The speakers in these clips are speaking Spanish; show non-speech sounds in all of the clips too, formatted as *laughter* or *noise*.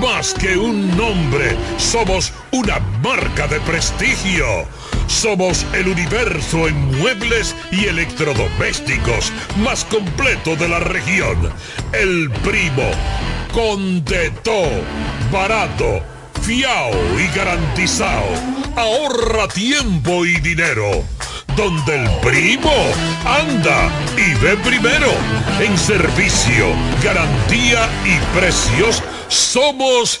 Más que un nombre, somos una marca de prestigio. Somos el universo en muebles y electrodomésticos más completo de la región. El Primo, con de todo, barato, fiao y garantizado. Ahorra tiempo y dinero donde el primo anda y ve primero. En servicio, garantía y precios somos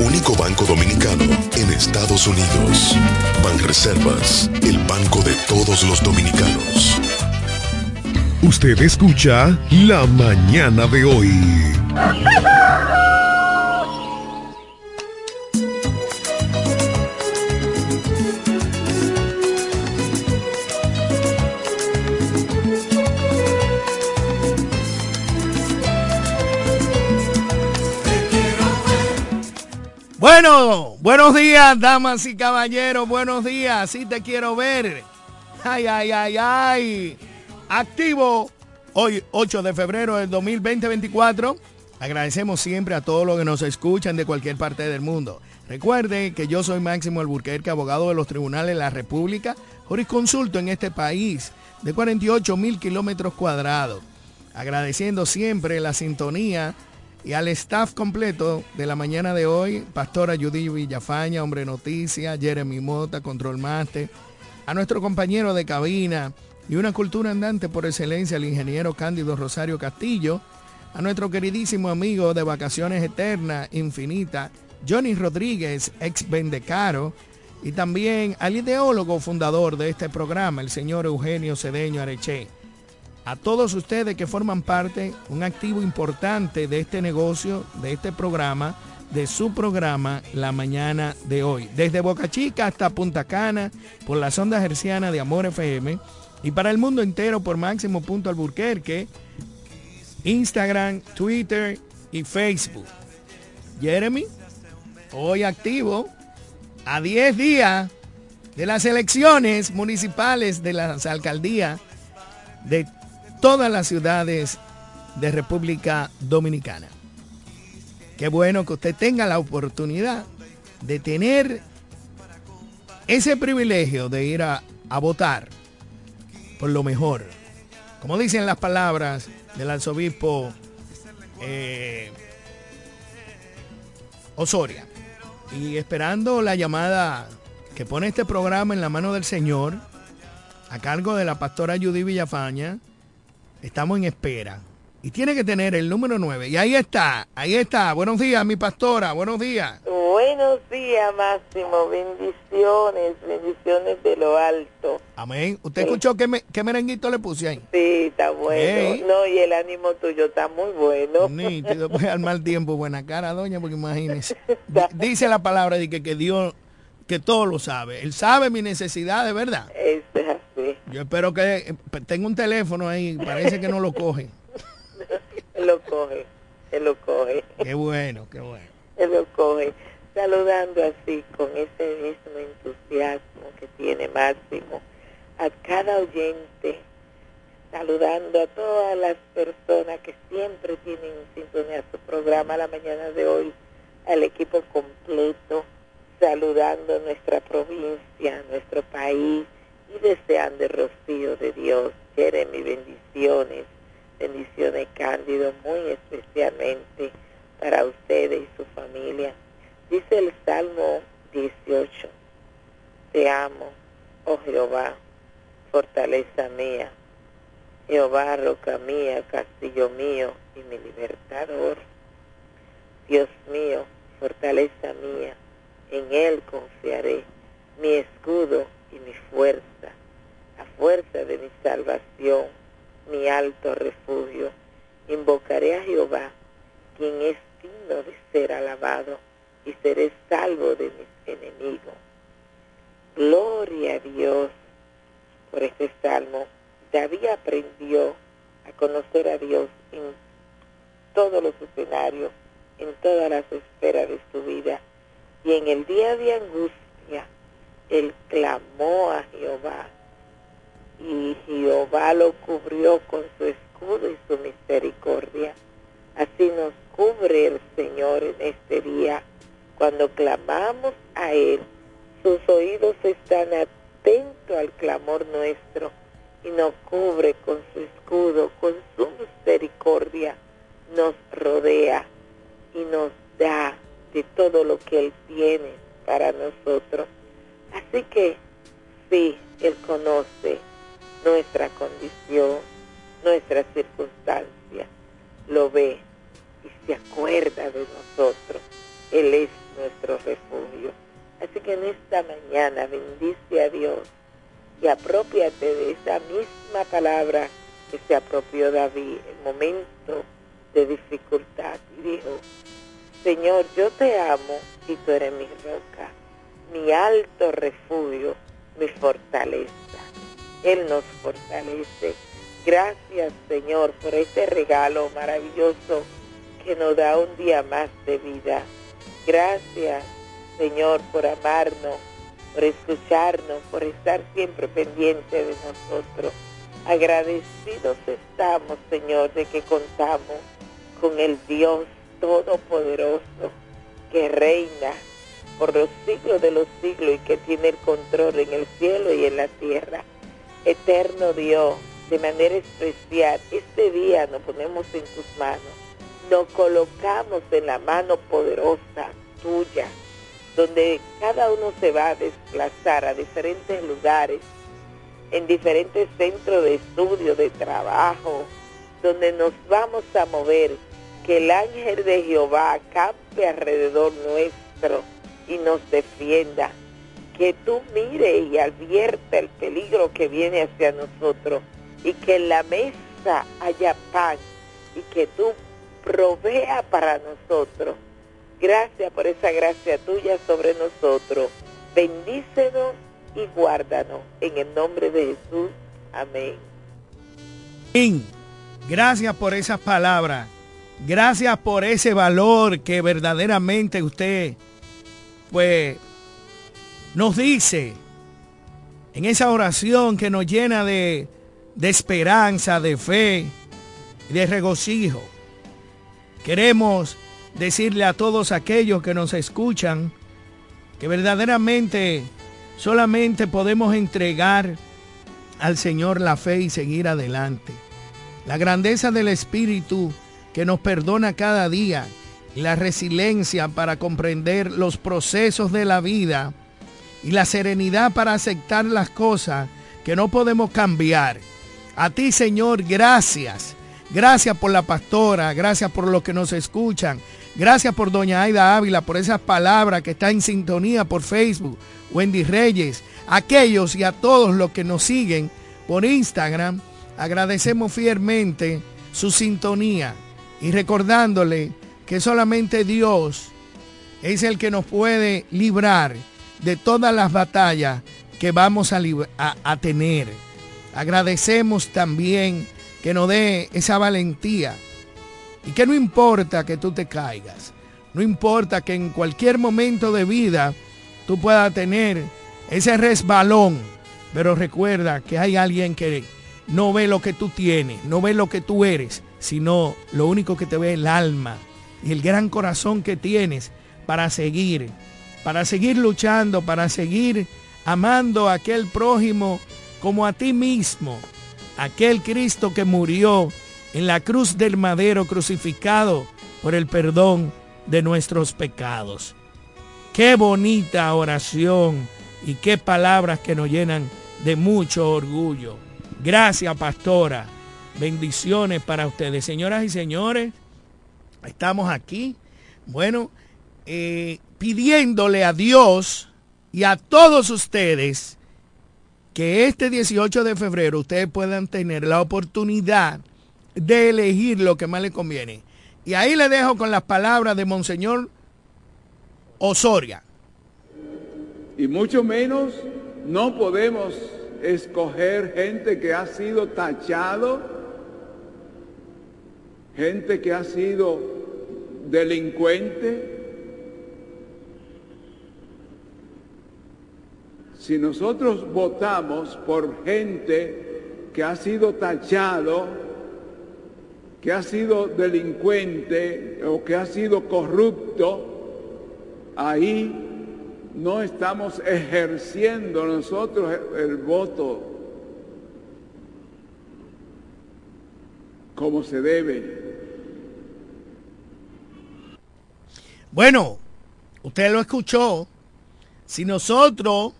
Único banco dominicano en Estados Unidos. Banreservas, el banco de todos los dominicanos. Usted escucha La Mañana de hoy. Bueno, buenos días, damas y caballeros, buenos días, sí te quiero ver. Ay, ay, ay, ay. Activo hoy, 8 de febrero del 2020-24. Agradecemos siempre a todos los que nos escuchan de cualquier parte del mundo. Recuerde que yo soy Máximo Alburquerque, abogado de los tribunales de la República, jurisconsulto en este país de 48 mil kilómetros cuadrados. Agradeciendo siempre la sintonía y al staff completo de la mañana de hoy, Pastora Judy Villafaña, Hombre Noticia, Jeremy Mota, Control Master, a nuestro compañero de cabina y una cultura andante por excelencia, el ingeniero Cándido Rosario Castillo, a nuestro queridísimo amigo de Vacaciones Eternas, Infinita, Johnny Rodríguez, ex Bendecaro, y también al ideólogo fundador de este programa, el señor Eugenio Cedeño Areche a todos ustedes que forman parte, un activo importante de este negocio, de este programa, de su programa La Mañana de hoy. Desde Boca Chica hasta Punta Cana, por la sonda herciana de Amor FM y para el mundo entero por Máximo Punto Alburquerque, Instagram, Twitter y Facebook. Jeremy, hoy activo a 10 días de las elecciones municipales de las alcaldías de todas las ciudades de República Dominicana. Qué bueno que usted tenga la oportunidad de tener ese privilegio de ir a, a votar por lo mejor. Como dicen las palabras del arzobispo eh, Osoria. Y esperando la llamada que pone este programa en la mano del Señor, a cargo de la pastora Judy Villafaña, Estamos en espera. Y tiene que tener el número 9. Y ahí está, ahí está. Buenos días, mi pastora. Buenos días. Buenos días, Máximo. Bendiciones, bendiciones de lo alto. Amén. ¿Usted escuchó qué, me, qué merenguito le puse ahí? Sí, está bueno. No, y el ánimo tuyo está muy bueno. *laughs* Nítido, pues al mal tiempo, buena cara, doña, porque imagínese. *laughs* Dice la palabra de que, que Dios, que todo lo sabe. Él sabe mi necesidad, de verdad. Es así. Yo espero que eh, tenga un teléfono ahí, parece que no lo coge. él lo coge, él lo coge. Qué bueno, qué bueno. Él lo coge, saludando así con ese mismo entusiasmo que tiene Máximo a cada oyente, saludando a todas las personas que siempre tienen sintonía su programa la mañana de hoy, al equipo completo, saludando nuestra provincia, nuestro país, y deseando el rocío de Dios. Jeremy, bendiciones, bendiciones Cándido, muy especialmente para ustedes y su familia. Dice el Salmo 18, te amo, oh Jehová, fortaleza mía, Jehová, roca mía, castillo mío y mi libertador. Dios mío, fortaleza mía, en Él confiaré, mi escudo y mi fuerza, la fuerza de mi salvación, mi alto refugio. Invocaré a Jehová, quien es digno de ser alabado y seré salvo de mis enemigos. Gloria a Dios por este salmo. David aprendió a conocer a Dios en todos los escenarios, en todas las esferas de su vida. Y en el día de angustia, él clamó a Jehová. Y Jehová lo cubrió con su escudo y su misericordia. Así nos cubre el Señor en este día. Cuando clamamos a Él, sus oídos están atentos al clamor nuestro y nos cubre con su escudo, con su misericordia, nos rodea y nos da de todo lo que Él tiene para nosotros. Así que sí, Él conoce nuestra condición, nuestra circunstancia, lo ve y se acuerda de nosotros. Él es nuestro refugio. Así que en esta mañana bendice a Dios y apropiate de esa misma palabra que se apropió David en momento de dificultad y dijo, Señor, yo te amo y tú eres mi roca, mi alto refugio, mi fortaleza. Él nos fortalece. Gracias, Señor, por este regalo maravilloso que nos da un día más de vida. Gracias, Señor, por amarnos, por escucharnos, por estar siempre pendiente de nosotros. Agradecidos estamos, Señor, de que contamos con el Dios Todopoderoso que reina por los siglos de los siglos y que tiene el control en el cielo y en la tierra. Eterno Dios, de manera especial, este día nos ponemos en tus manos, nos colocamos en la mano poderosa tuya, donde cada uno se va a desplazar a diferentes lugares, en diferentes centros de estudio, de trabajo, donde nos vamos a mover, que el ángel de Jehová campe alrededor nuestro y nos defienda. Que tú mire y advierta el peligro que viene hacia nosotros y que en la mesa haya pan y que tú provea para nosotros. Gracias por esa gracia tuya sobre nosotros. Bendícenos y guárdanos. En el nombre de Jesús. Amén. Gracias por esas palabras. Gracias por ese valor que verdaderamente usted pues nos dice en esa oración que nos llena de, de esperanza, de fe y de regocijo. Queremos decirle a todos aquellos que nos escuchan que verdaderamente solamente podemos entregar al Señor la fe y seguir adelante. La grandeza del Espíritu que nos perdona cada día, la resiliencia para comprender los procesos de la vida y la serenidad para aceptar las cosas que no podemos cambiar. A ti, Señor, gracias. Gracias por la pastora, gracias por los que nos escuchan. Gracias por doña Aida Ávila, por esas palabras que está en sintonía por Facebook. Wendy Reyes, aquellos y a todos los que nos siguen por Instagram, agradecemos fielmente su sintonía y recordándole que solamente Dios es el que nos puede librar de todas las batallas que vamos a, tener. Agradecemos también que nos dé esa valentía y que no importa que tú te caigas, no importa que en cualquier momento de vida tú puedas tener ese resbalón, pero recuerda que hay alguien que no ve lo que tú tienes, no ve lo que tú eres, sino lo único que te ve el alma y el gran corazón que tienes para seguir, para seguir luchando, para seguir amando a aquel prójimo como a ti mismo, aquel Cristo que murió en la cruz del madero crucificado por el perdón de nuestros pecados. Qué bonita oración y qué palabras que nos llenan de mucho orgullo. Gracias, pastora. Bendiciones para ustedes. Señoras y señores, estamos aquí, bueno, eh, pidiéndole a Dios y a todos ustedes que este 18 de febrero ustedes puedan tener la oportunidad de elegir lo que más les conviene. Y ahí le dejo con las palabras de Monseñor Osoria. Y mucho menos no podemos escoger gente que ha sido tachado, gente que ha sido delincuente. Si nosotros votamos por gente que ha sido tachado, que ha sido delincuente o que ha sido corrupto, ahí no estamos ejerciendo nosotros el, voto como se debe. Bueno, usted lo escuchó. Si nosotros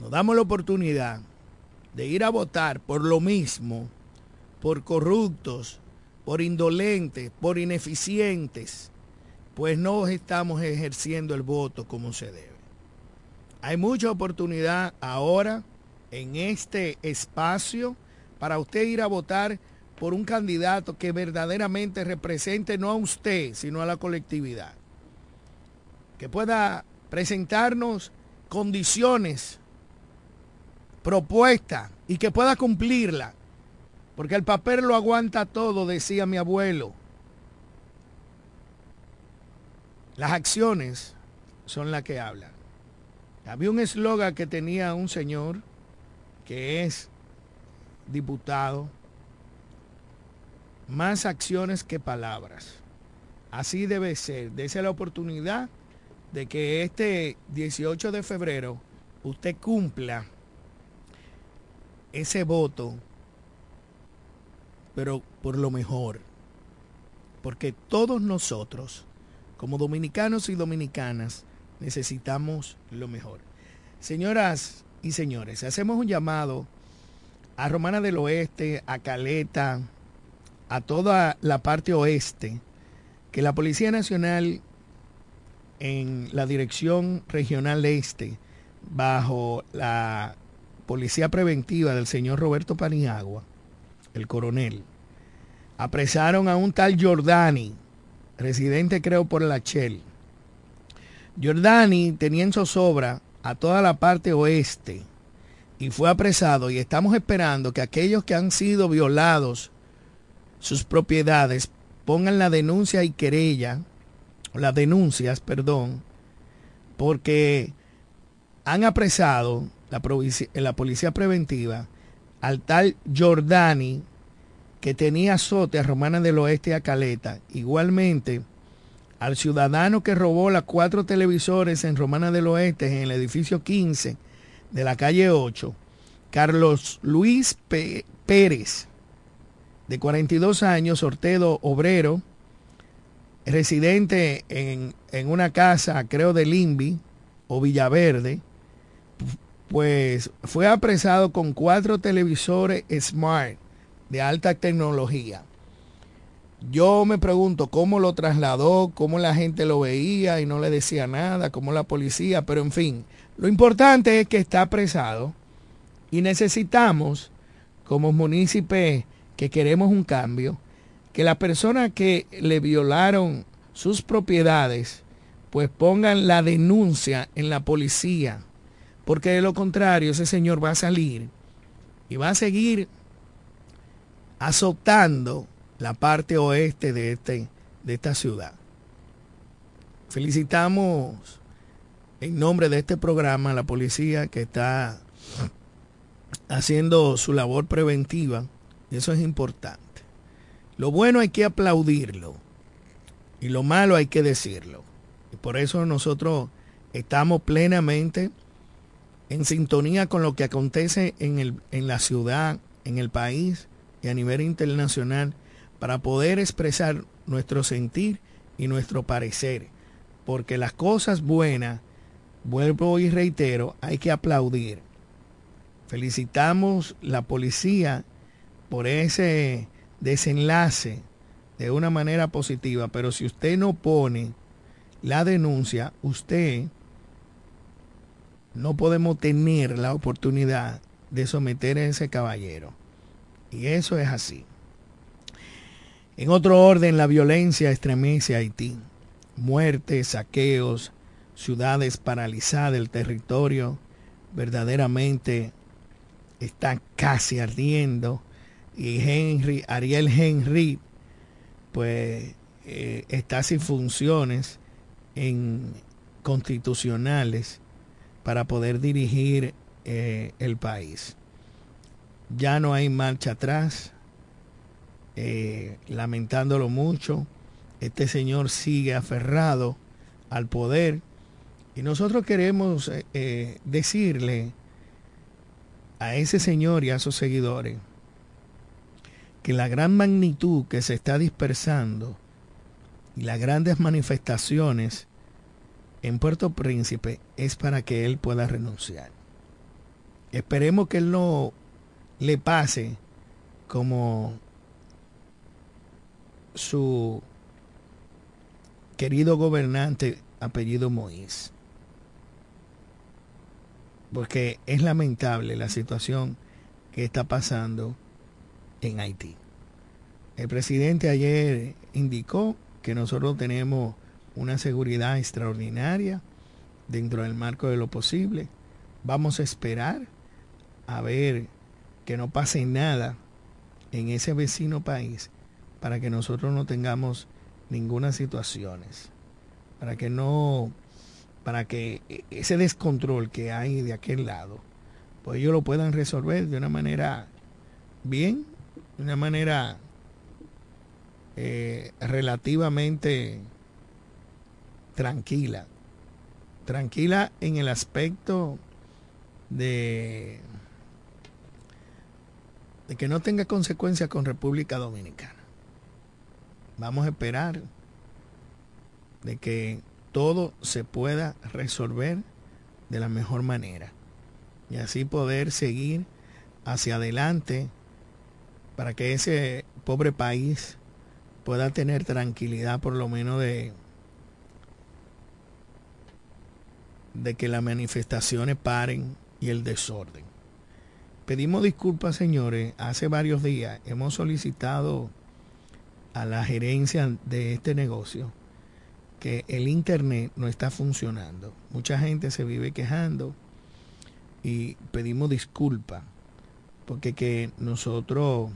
nos damos la oportunidad de ir a votar por lo mismo, por corruptos, por indolentes, por ineficientes, pues no estamos ejerciendo el voto como se debe. Hay mucha oportunidad ahora en este espacio para usted ir a votar por un candidato que verdaderamente represente no a usted, sino a la colectividad. Que pueda presentarnos condiciones, propuestas y que pueda cumplirla. Porque el papel lo aguanta todo, decía mi abuelo. Las acciones son las que hablan. Había un eslogan que tenía un señor que es diputado, más acciones que palabras. Así debe ser. Dese la oportunidad de que este 18 de febrero usted cumpla ese voto, pero por lo mejor. Porque todos nosotros como dominicanos y dominicanas necesitamos lo mejor. Señoras y señores, hacemos un llamado a Romana del Oeste, a Caleta, a toda la parte oeste, que la Policía Nacional en la Dirección Regional Este, bajo la Policía Preventiva del señor Roberto Paniagua, el coronel, apresaron a un tal Jordani, residente creo por la Shell. Giordani tenía en zozobra a toda la parte oeste y fue apresado y estamos esperando que aquellos que han sido violados sus propiedades pongan la denuncia y querella, o las denuncias, perdón, porque han apresado la, la policía preventiva al tal Giordani que tenía azote a Romana del Oeste y a Caleta. Igualmente, al ciudadano que robó las cuatro televisores en Romana del Oeste en el edificio 15 de la calle 8, Carlos Luis Pérez, de 42 años, sortedo obrero, residente en, en una casa, creo, de Limbi o Villaverde, pues fue apresado con cuatro televisores Smart de alta tecnología. Yo me pregunto cómo lo trasladó, cómo la gente lo veía y no le decía nada, cómo la policía, pero en fin, lo importante es que está apresado y necesitamos, como municipios que queremos un cambio, que la persona que le violaron sus propiedades, pues pongan la denuncia en la policía, porque de lo contrario ese señor va a salir y va a seguir azotando la parte oeste de, este, de esta ciudad. Felicitamos en nombre de este programa a la policía que está haciendo su labor preventiva. Y eso es importante. Lo bueno hay que aplaudirlo y lo malo hay que decirlo. Y por eso nosotros estamos plenamente en sintonía con lo que acontece en, el, en la ciudad, en el país a nivel internacional para poder expresar nuestro sentir y nuestro parecer. Porque las cosas buenas, vuelvo y reitero, hay que aplaudir. Felicitamos la policía por ese desenlace de una manera positiva, pero si usted no pone la denuncia, usted no podemos tener la oportunidad de someter a ese caballero. Y eso es así. En otro orden, la violencia estremece a Haití. Muertes, saqueos, ciudades paralizadas, el territorio verdaderamente está casi ardiendo. Y Henry, Ariel Henry, pues eh, está sin funciones en constitucionales para poder dirigir eh, el país. Ya no hay marcha atrás, eh, lamentándolo mucho. Este señor sigue aferrado al poder y nosotros queremos decirle a ese señor y a sus seguidores que la gran magnitud que se está dispersando y las grandes manifestaciones en Puerto Príncipe es para que él pueda renunciar. Esperemos que él no le pase como su querido gobernante apellido Moïse. Porque es lamentable la situación que está pasando en Haití. El presidente ayer indicó que nosotros tenemos una seguridad extraordinaria dentro del marco de lo posible. Vamos a esperar a ver que no pase nada en ese vecino país para que nosotros no tengamos ninguna situación, para que no, para que ese descontrol que hay de aquel lado, pues ellos lo puedan resolver de una manera bien, de una manera eh, relativamente tranquila. Tranquila en el aspecto de, de que no tenga consecuencias con República Dominicana. Vamos a esperar de que todo se pueda resolver de la mejor manera y así poder seguir hacia adelante para que ese pobre país pueda tener tranquilidad por lo menos de de que las manifestaciones paren y el desorden. Pedimos disculpas, señores. Hace varios días hemos solicitado a la gerencia de este negocio que el Internet no está funcionando. Mucha gente se vive quejando y pedimos disculpas porque que nosotros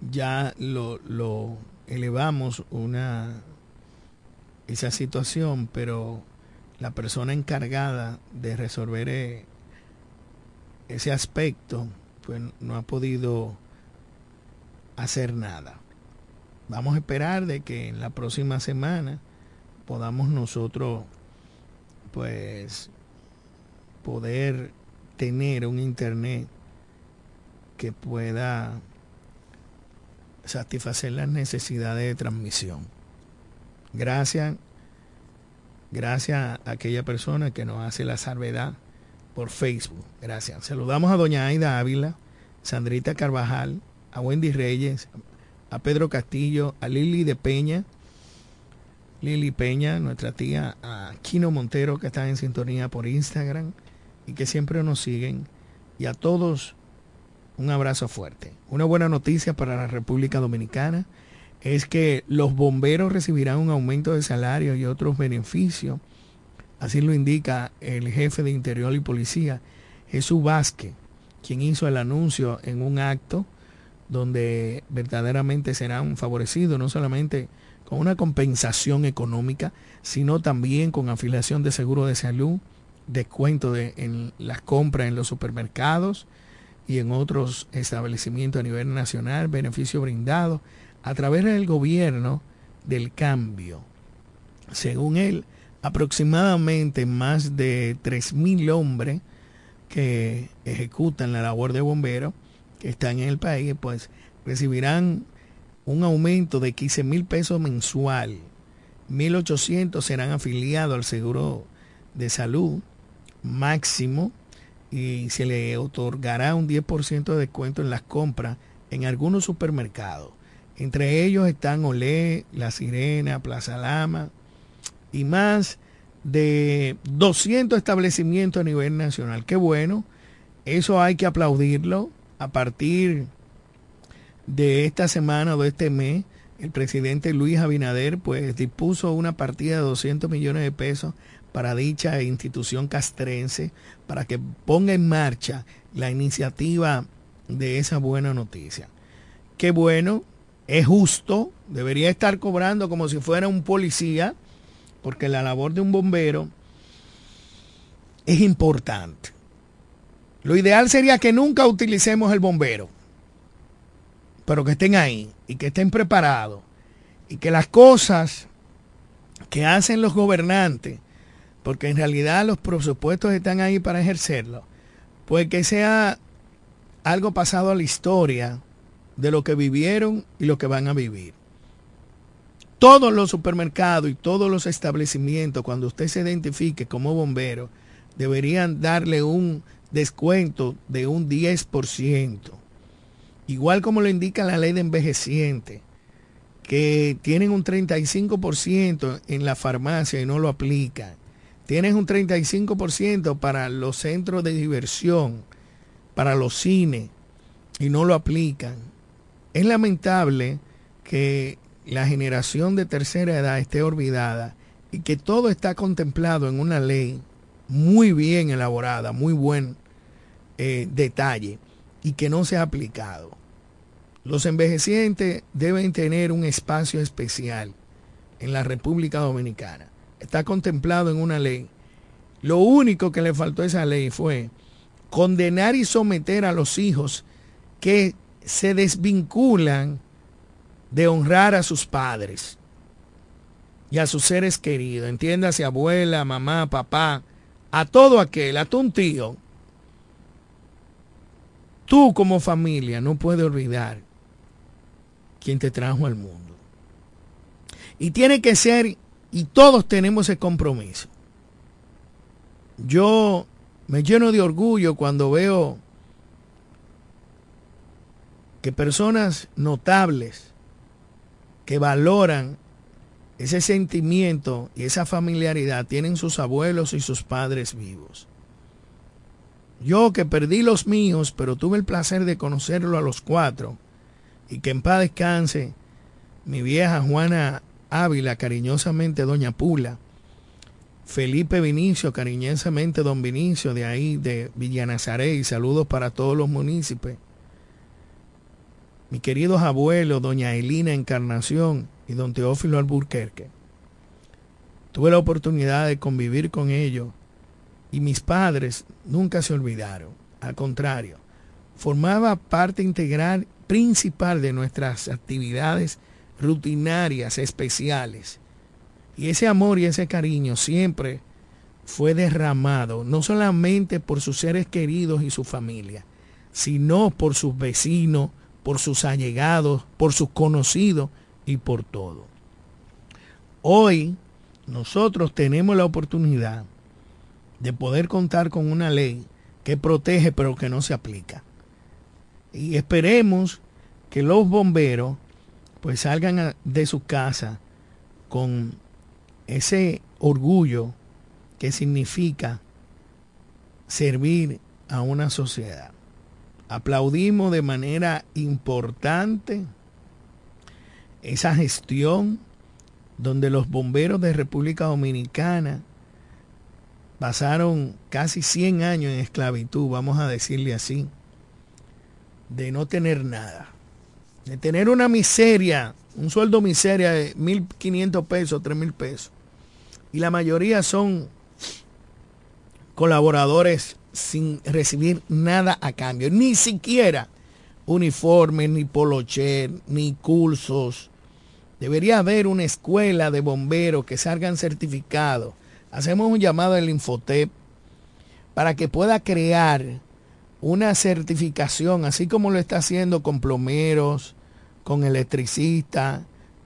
ya lo, elevamos una esa situación, pero la persona encargada de resolver eh, ese aspecto, pues no ha podido hacer nada. Vamos a esperar de que en la próxima semana podamos nosotros, pues, poder tener un internet que pueda satisfacer las necesidades de transmisión. Gracias, gracias a aquella persona que nos hace la salvedad por Facebook. Gracias. Saludamos a doña Aida Ávila, Sandrita Carvajal, a Wendy Reyes, a Pedro Castillo, a Lili de Peña, Lili Peña, nuestra tía, a Kino Montero que está en sintonía por Instagram y que siempre nos siguen. Y a todos un abrazo fuerte. Una buena noticia para la República Dominicana es que los bomberos recibirán un aumento de salario y otros beneficios. Así lo indica el jefe de Interior y Policía, Jesús Vázquez, quien hizo el anuncio en un acto donde verdaderamente serán favorecidos no solamente con una compensación económica, sino también con afiliación de seguro de salud, descuento de, en las compras en los supermercados y en otros establecimientos a nivel nacional, beneficio brindado a través del gobierno del cambio. Según él, aproximadamente más de 3.000 hombres que ejecutan la labor de bomberos que están en el país, pues recibirán un aumento de 15 mil pesos mensual. 1.800 serán afiliados al seguro de salud máximo y se le otorgará un 10% de descuento en las compras en algunos supermercados. Entre ellos están Olé, La Sirena, Plaza Lama y más de 200 establecimientos a nivel nacional. Qué bueno, eso hay que aplaudirlo a partir de esta semana o de este mes, el presidente Luis Abinader pues dispuso una partida de 200 millones de pesos para dicha institución castrense para que ponga en marcha la iniciativa de esa buena noticia. Qué bueno, es justo, debería estar cobrando como si fuera un policía, porque la labor de un bombero es importante. Lo ideal sería que nunca utilicemos el bombero, pero que estén ahí y que estén preparados y que las cosas que hacen los gobernantes, porque en realidad los presupuestos están ahí para ejercerlo, pues que sea algo pasado a la historia de lo que vivieron y lo que van a vivir. Todos los supermercados y todos los establecimientos, cuando usted se identifique como bombero, deberían darle un descuento de un 10%. Igual como lo indica la ley de envejeciente, que tienen un 35% en la farmacia y no lo aplican. Tienen un 35% para los centros de diversión, para los cines, y no lo aplican. Es lamentable que la generación de tercera edad esté olvidada y que todo está contemplado en una ley muy bien elaborada, muy buen eh, detalle y que no se ha aplicado. Los envejecientes deben tener un espacio especial en la República Dominicana. Está contemplado en una ley. Lo único que le faltó a esa ley fue condenar y someter a los hijos que se desvinculan de honrar a sus padres y a sus seres queridos. Entiéndase, abuela, mamá, papá, a todo aquel, a tu un tío. Tú como familia no puedes olvidar quien te trajo al mundo. Y tiene que ser, y todos tenemos ese compromiso. Yo me lleno de orgullo cuando veo que personas notables que valoran ese sentimiento y esa familiaridad tienen sus abuelos y sus padres vivos. Yo que perdí los míos, pero tuve el placer de conocerlo a los cuatro, y que en paz descanse mi vieja Juana Ávila, cariñosamente Doña Pula, Felipe Vinicio, cariñosamente Don Vinicio, de ahí de Villanazaret, y saludos para todos los municipios, mis queridos abuelos, doña Elina Encarnación y don Teófilo Alburquerque. Tuve la oportunidad de convivir con ellos y mis padres nunca se olvidaron. Al contrario, formaba parte integral principal de nuestras actividades rutinarias, especiales. Y ese amor y ese cariño siempre fue derramado, no solamente por sus seres queridos y su familia, sino por sus vecinos, por sus allegados, por sus conocidos y por todo. Hoy nosotros tenemos la oportunidad de poder contar con una ley que protege pero que no se aplica. Y esperemos que los bomberos pues salgan de su casa con ese orgullo que significa servir a una sociedad. Aplaudimos de manera importante esa gestión donde los bomberos de República Dominicana pasaron casi 100 años en esclavitud, vamos a decirle así, de no tener nada, de tener una miseria, un sueldo miseria de 1.500 pesos, 3.000 pesos. Y la mayoría son colaboradores sin recibir nada a cambio, ni siquiera uniforme, ni polocher, ni cursos. Debería haber una escuela de bomberos que salgan certificados. Hacemos un llamado al Infotep para que pueda crear una certificación, así como lo está haciendo con plomeros, con electricistas,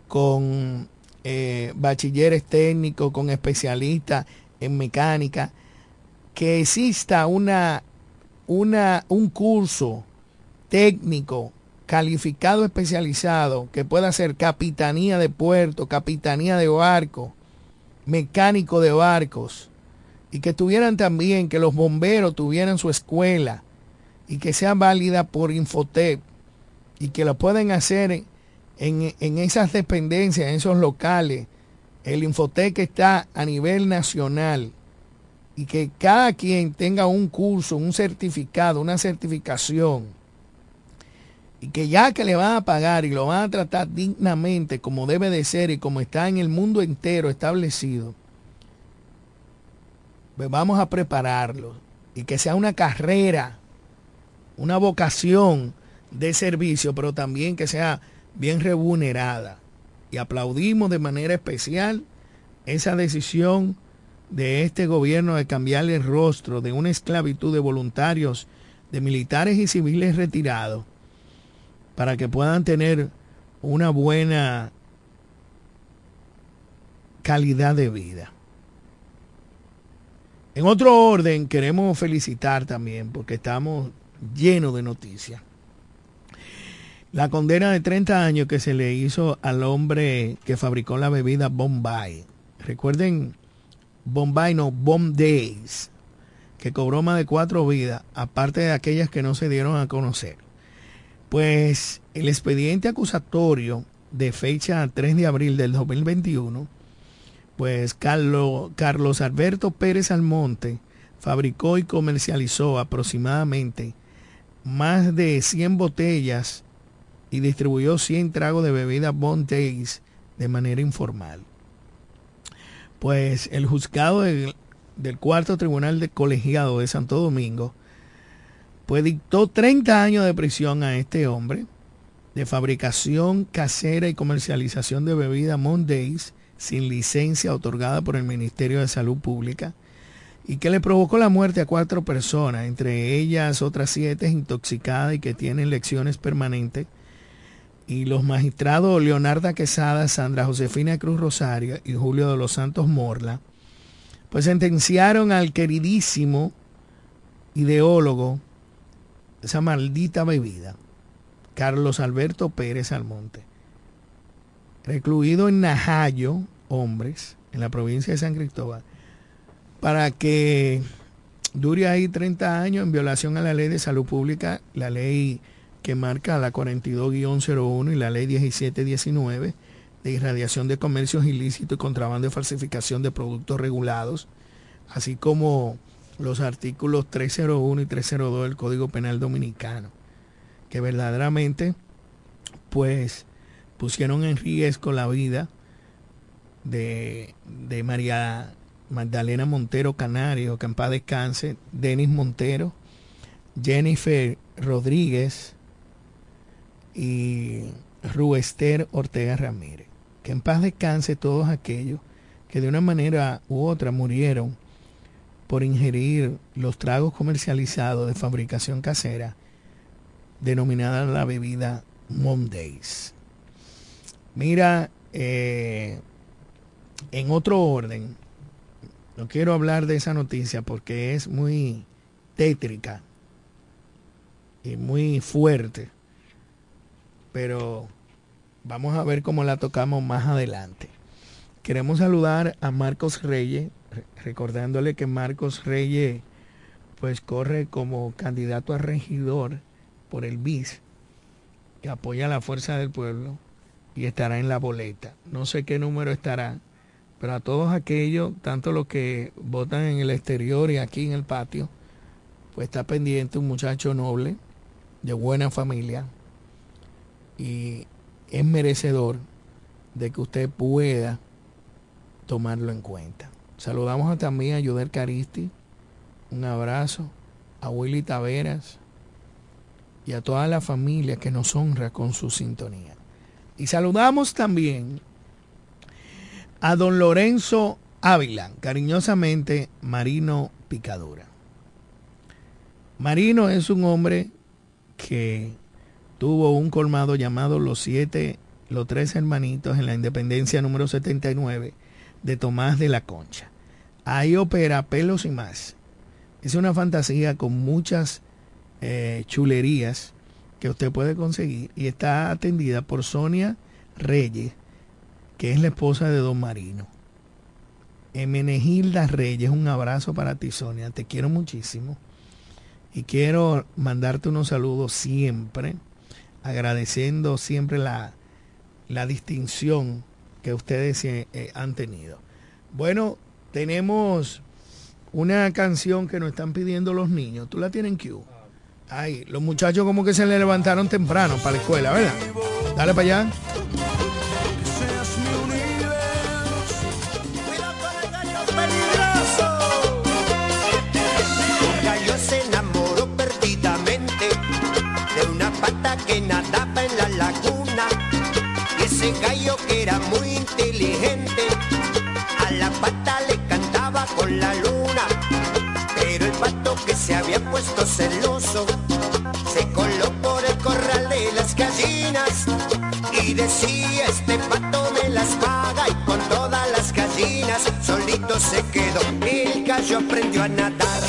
con eh, bachilleres técnicos, con especialistas en mecánica que exista una, una, un curso técnico calificado especializado que pueda ser capitanía de puerto, capitanía de barco, mecánico de barcos, y que tuvieran también, que los bomberos tuvieran su escuela y que sea válida por Infotep y que lo pueden hacer en, en esas dependencias, en esos locales. El Infotec está a nivel nacional y que cada quien tenga un curso, un certificado, una certificación y que ya que le van a pagar y lo van a tratar dignamente como debe de ser y como está en el mundo entero establecido, pues vamos a prepararlo y que sea una carrera, una vocación de servicio, pero también que sea bien remunerada. Y aplaudimos de manera especial esa decisión de este gobierno de cambiar el rostro de una esclavitud de voluntarios, de militares y civiles retirados, para que puedan tener una buena calidad de vida. En otro orden, queremos felicitar también, porque estamos llenos de noticias, la condena de 30 años que se le hizo al hombre que fabricó la bebida Bombay. Recuerden, Bombay no, Bomb Days, que cobró más de cuatro vidas, aparte de aquellas que no se dieron a conocer. Pues el expediente acusatorio de fecha 3 de abril del 2021, pues Carlos, Alberto Pérez Almonte fabricó y comercializó aproximadamente más de 100 botellas y distribuyó 100 tragos de bebida Bond Days de manera informal. Pues el juzgado del, cuarto tribunal de colegiado de Santo Domingo pues dictó 30 años de prisión a este hombre de fabricación casera y comercialización de bebida Mondays sin licencia otorgada por el Ministerio de Salud Pública y que le provocó la muerte a cuatro personas, entre ellas otras siete intoxicadas y que tienen lecciones permanentes y los magistrados Leonardo Quesada, Sandra Josefina Cruz Rosario y Julio de los Santos Morla, pues sentenciaron al queridísimo ideólogo de esa maldita bebida, Carlos Alberto Pérez Almonte, recluido en Najayo, hombres, en la provincia de San Cristóbal, para que dure ahí 30 años en violación a la ley de salud pública, la ley que marca la 42-01 y la ley 1719 de irradiación de comercios ilícitos y contrabando de falsificación de productos regulados, así como los artículos 301 y 302 del Código Penal Dominicano, que verdaderamente pues pusieron en riesgo la vida de, de María Magdalena Montero Canario, que en descanse, Denis Montero, Jennifer Rodríguez, y Ruester Ortega Ramírez. Que en paz descanse todos aquellos que de una manera u otra murieron por ingerir los tragos comercializados de fabricación casera denominada la bebida Mondays. Mira, eh, en otro orden, no quiero hablar de esa noticia porque es muy tétrica y muy fuerte pero vamos a ver cómo la tocamos más adelante. Queremos saludar a Marcos Reyes, recordándole que Marcos Reyes pues corre como candidato a regidor por el BIS, que apoya la fuerza del pueblo y estará en la boleta. No sé qué número estará, pero a todos aquellos, tanto los que votan en el exterior y aquí en el patio, pues está pendiente un muchacho noble, de buena familia, y es merecedor de que usted pueda tomarlo en cuenta. Saludamos también a Yuder Caristi, un abrazo, a Willy Taveras y a toda la familia que nos honra con su sintonía. Y saludamos también a don Lorenzo Ávila, cariñosamente Marino Picadura. Marino es un hombre que tuvo un colmado llamado Los Siete, los Tres Hermanitos en la Independencia número 79 de Tomás de la Concha. Ahí opera pelos y más. Es una fantasía con muchas eh, chulerías que usted puede conseguir y está atendida por Sonia Reyes, que es la esposa de Don Marino. Emenegilda Reyes, un abrazo para ti, Sonia. Te quiero muchísimo y quiero mandarte unos saludos siempre agradeciendo siempre la, la distinción que ustedes eh, eh, han tenido. Bueno, tenemos una canción que nos están pidiendo los niños. ¿Tú la tienes en Q? Ay, los muchachos como que se le levantaron temprano para la escuela, ¿verdad? Dale para allá. Pata que nadaba en la laguna. Ese gallo que era muy inteligente, a la pata le cantaba con la luna. Pero el pato que se había puesto celoso, se coló por el corral de las gallinas. Y decía, este pato me las paga y con todas las gallinas solito se quedó. El gallo aprendió a nadar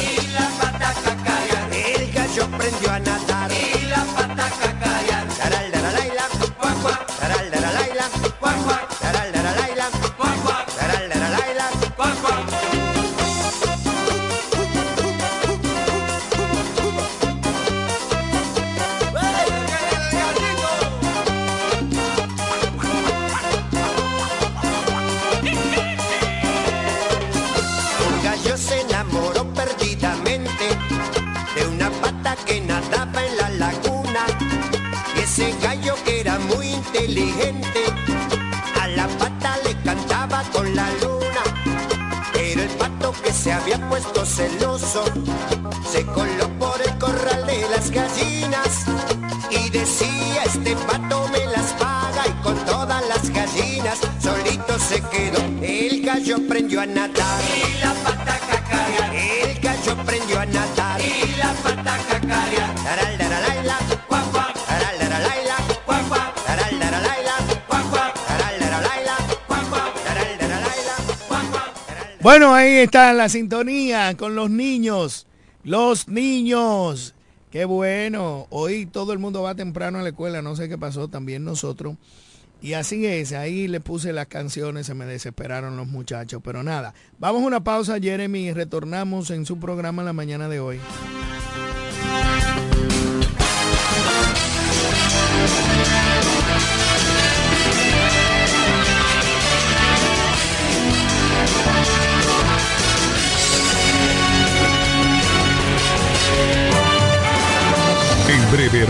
gallo aprendió a nadar y la pata cacarear. El gallo aprendió a nadar y la pata cacarear. Taral, taralaila, cuac, cuac. Taral, taralaila, cuac, cuac. Taral, taralaila, cuac, cuac. Taral, taralaila, cuac, cuac. Taral, taralaila, cuac, cuac. Bueno, ahí está la sintonía con los niños. Los niños. Qué bueno. Hoy todo el mundo va temprano a la escuela. No sé qué pasó. También nosotros. Y así es. Ahí le puse las canciones. Se me desesperaron los muchachos. Pero nada. Vamos a una pausa, Jeremy. Y retornamos en su programa la mañana de hoy.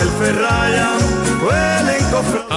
el ferraya, huelen cofre.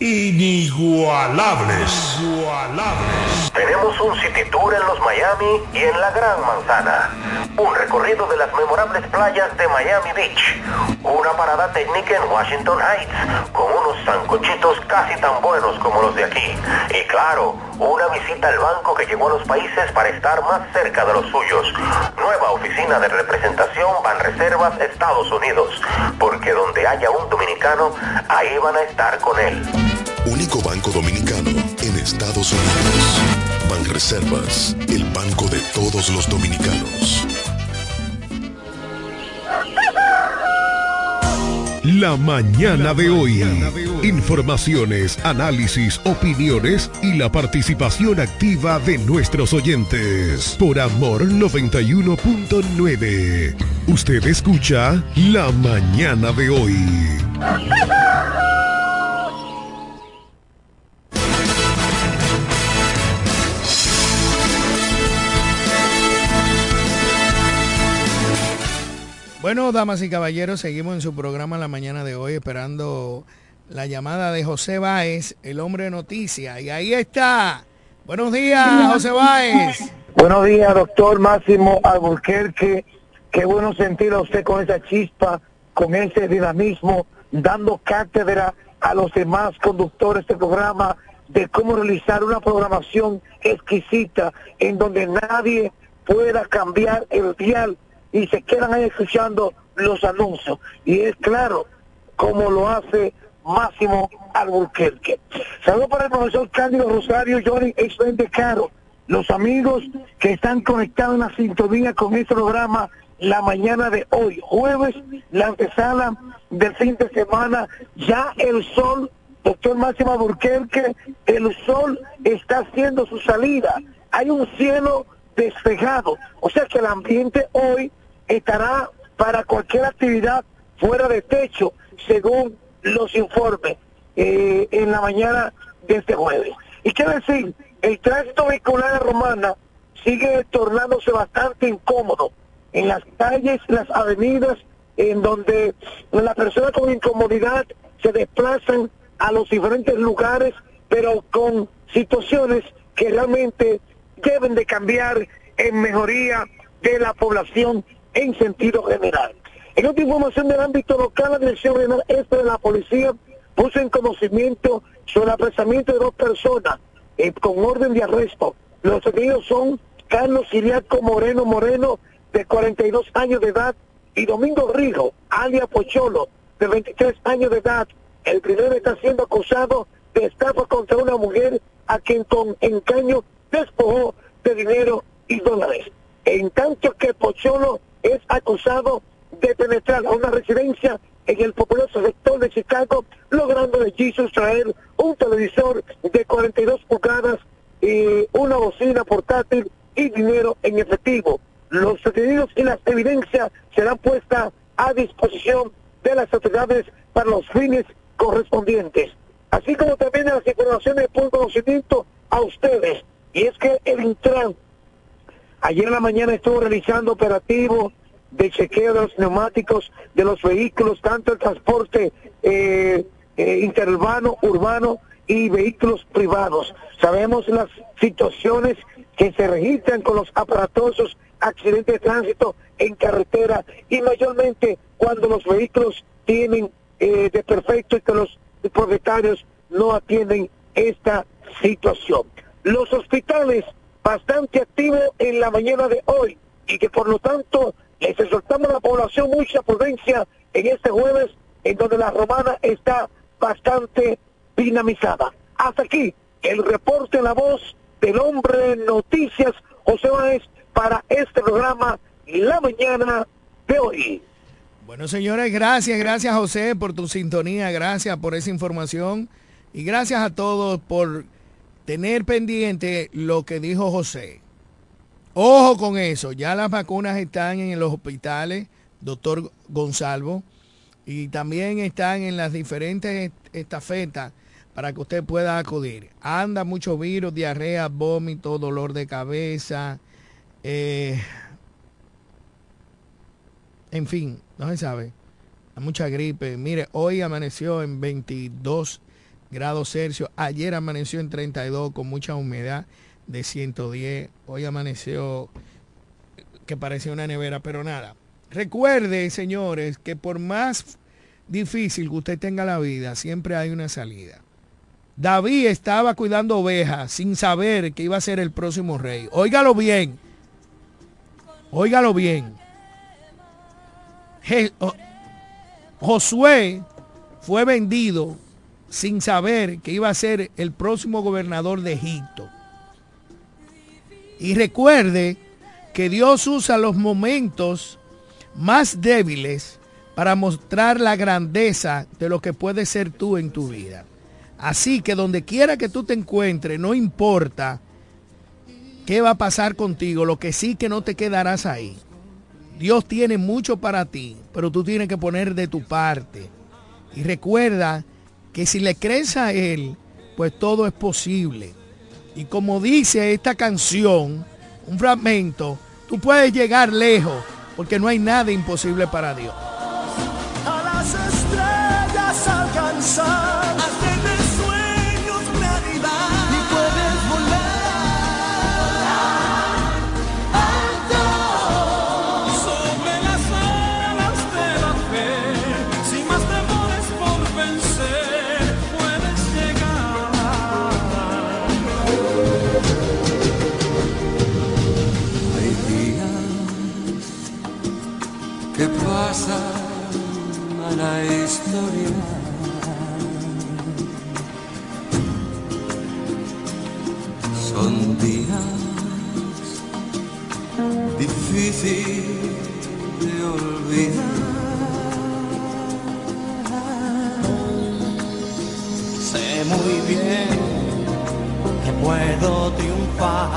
inigualables. Tenemos un city tour en los Miami y en la Gran Manzana. Un recorrido de las memorables playas de Miami Beach. Una parada técnica en Washington Heights con unos sancochitos casi tan buenos como los de aquí. Y claro, una visita al banco que llegó a los países para estar más cerca de los suyos. Nueva oficina de representación Banreservas Estados Unidos. Porque donde haya un dominicano, ahí van a estar con él. Único banco dominicano en Estados Unidos. Banreservas, el banco de todos los dominicanos. La mañana de hoy. Informaciones, análisis, opiniones y la participación activa de nuestros oyentes. Por Amor 91.9. Usted escucha La mañana de hoy. Bueno, damas y caballeros, seguimos en su programa la mañana de hoy esperando la llamada de José Báez, el hombre de noticia. Y ahí está. Buenos días, José Báez. Buenos días, doctor Máximo Alburquerque. Qué bueno sentir a usted con esa chispa, con ese dinamismo, dando cátedra a los demás conductores del programa de cómo realizar una programación exquisita en donde nadie pueda cambiar el dial y se quedan ahí escuchando los anuncios. Y es claro, como lo hace Máximo Alburquerque. Saludos para el profesor Cándido Rosario, Johnny Expen de Caro, los amigos que están conectados en la sintonía con este programa la mañana de hoy, jueves, la antesala del fin de semana, ya el sol, doctor Máximo Alburquerque, el sol está haciendo su salida. Hay un cielo despejado, o sea que el ambiente hoy estará para cualquier actividad fuera de techo, según los informes eh, en la mañana de este jueves. Y qué decir, el tránsito vehicular de Romana sigue tornándose bastante incómodo en las calles, las avenidas, en donde las personas con incomodidad se desplazan a los diferentes lugares, pero con situaciones que realmente deben de cambiar en mejoría de la población en sentido general. En otra información del ámbito local, la Dirección Regional Este de la Policía puso en conocimiento sobre el apresamiento de dos personas eh, con orden de arresto. Los detenidos son Carlos Siriaco Moreno Moreno, de 42 años de edad, y Domingo Rijo, alia Pocholo, de 23 años de edad. El primero está siendo acusado de estafa contra una mujer a quien con engaño despojó de dinero y dólares. En tanto que Pocholo es acusado de penetrar a una residencia en el populoso sector de Chicago, logrando de allí sustraer un televisor de 42 pulgadas y una bocina portátil y dinero en efectivo. Los detenidos y las evidencias serán puestas a disposición de las autoridades para los fines correspondientes. Así como también las informaciones por conocimiento a ustedes. Y es que el Intran ayer en la mañana estuvo realizando operativos de chequeo de los neumáticos de los vehículos, tanto el transporte eh, eh, interurbano, urbano y vehículos privados. Sabemos las situaciones que se registran con los aparatosos accidentes de tránsito en carretera y mayormente cuando los vehículos tienen eh, de perfecto y que los propietarios no atienden esta situación. Los hospitales bastante activos en la mañana de hoy y que por lo tanto les exhortamos a la población mucha prudencia en este jueves en donde la romana está bastante dinamizada. Hasta aquí el reporte en la voz del hombre noticias José Báez para este programa La Mañana de hoy. Bueno, señores, gracias, gracias José por tu sintonía, gracias por esa información y gracias a todos por tener pendiente lo que dijo José. Ojo con eso, ya las vacunas están en los hospitales, doctor Gonzalo, y también están en las diferentes estafetas para que usted pueda acudir. Anda mucho virus, diarrea, vómito, dolor de cabeza, Eh, en fin, no se sabe. Mucha gripe. Mire, hoy amaneció en 22 grados Celsius. Ayer amaneció en 32 con mucha humedad de 110. Hoy amaneció que parecía una nevera, pero nada. Recuerde, señores, que por más difícil que usted tenga la vida, siempre hay una salida. David estaba cuidando ovejas sin saber que iba a ser el próximo rey. Óigalo bien. Óigalo bien. Josué fue vendido sin saber que iba a ser el próximo gobernador de Egipto. Y recuerde que Dios usa los momentos más débiles para mostrar la grandeza de lo que puede ser tú en tu vida. Así que donde quiera que tú te encuentres, no importa qué va a pasar contigo, lo que sí que no te quedarás ahí. Dios tiene mucho para ti, pero tú tienes que poner de tu parte. Y recuerda que si le crees a Él, pues todo es posible. Y como dice esta canción, un fragmento, tú puedes llegar lejos, porque no hay nada imposible para Dios. Difíciles de olvidar. Sé muy bien que puedo triunfar.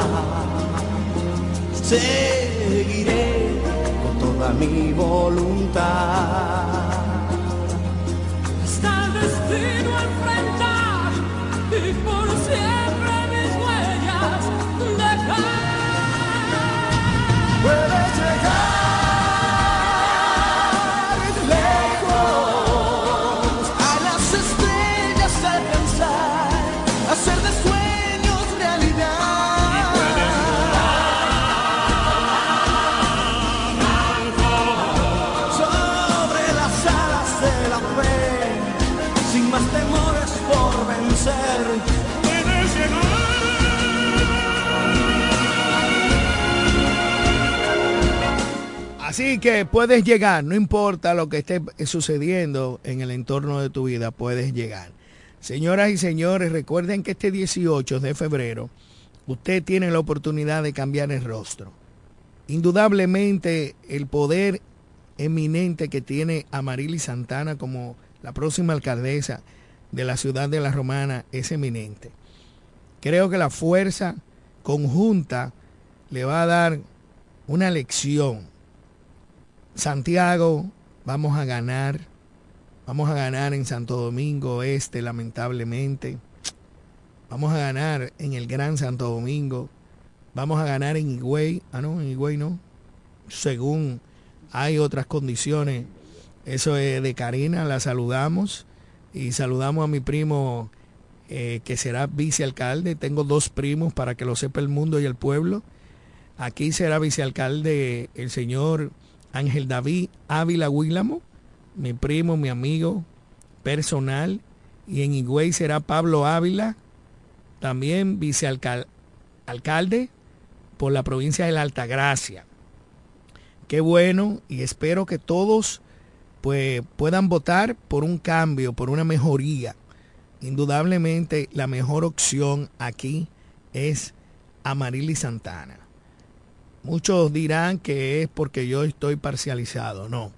Seguiré con toda mi voluntad. Está el destino a Así que puedes llegar, no importa lo que esté sucediendo en el entorno de tu vida, puedes llegar. Señoras y señores, recuerden que este 18 de febrero usted tiene la oportunidad de cambiar el rostro. Indudablemente el poder eminente que tiene Amarili Santana como la próxima alcaldesa de la ciudad de La Romana es eminente. Creo que la fuerza conjunta le va a dar una lección Santiago, vamos a ganar. Vamos a ganar en Santo Domingo Este, lamentablemente. Vamos a ganar en el Gran Santo Domingo. Vamos a ganar en Higüey. Ah, no, en Higüey no. Según hay otras condiciones. Eso es de Karina, la saludamos. Y saludamos a mi primo eh, que será vicealcalde. Tengo dos primos para que lo sepa el mundo y el pueblo. Aquí será vicealcalde el señor Ángel David Ávila Huílamo, mi primo, mi amigo personal. Y en Higüey será Pablo Ávila, también vicealcalde por la provincia de la Altagracia. Qué bueno y espero que todos pues, puedan votar por un cambio, por una mejoría. Indudablemente la mejor opción aquí es Amarili Santana. Muchos dirán que es porque yo estoy parcializado. No,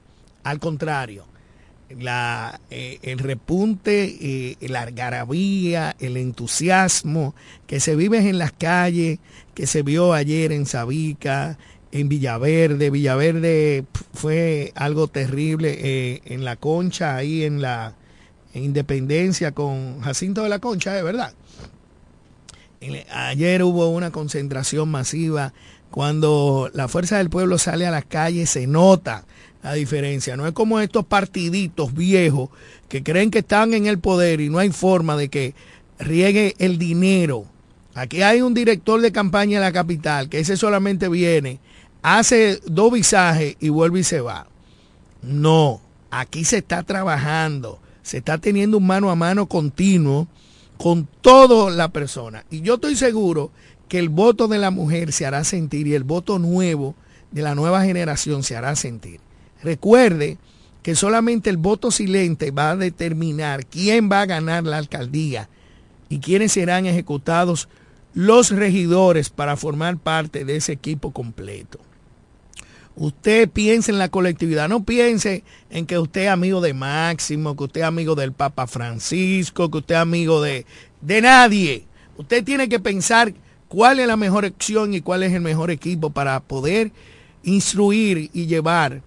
al contrario. La, eh, el repunte, eh, la algarabía, el entusiasmo que se vive en las calles, que se vio ayer en Sabica, en Villaverde. Villaverde fue algo terrible eh, en la concha, ahí en la en Independencia con Jacinto de la Concha, de verdad. Ayer hubo una concentración masiva Cuando la fuerza del pueblo sale a las calles se nota la diferencia. No es como estos partiditos viejos que creen que están en el poder y no hay forma de que riegue el dinero. Aquí hay un director de campaña en la capital que ese solamente viene, hace dos visajes y vuelve y se va. No, aquí se está trabajando, se está teniendo un mano a mano continuo con toda la persona. Y yo estoy seguro que el voto de la mujer se hará sentir y el voto nuevo de la nueva generación se hará sentir. Recuerde que solamente el voto silente va a determinar quién va a ganar la alcaldía y quiénes serán ejecutados los regidores para formar parte de ese equipo completo. Usted piense en la colectividad, no piense en que usted es amigo de Máximo, que usted es amigo del Papa Francisco, que usted es amigo de, de nadie. Usted tiene que pensar cuál es la mejor opción y cuál es el mejor equipo para poder instruir y llevar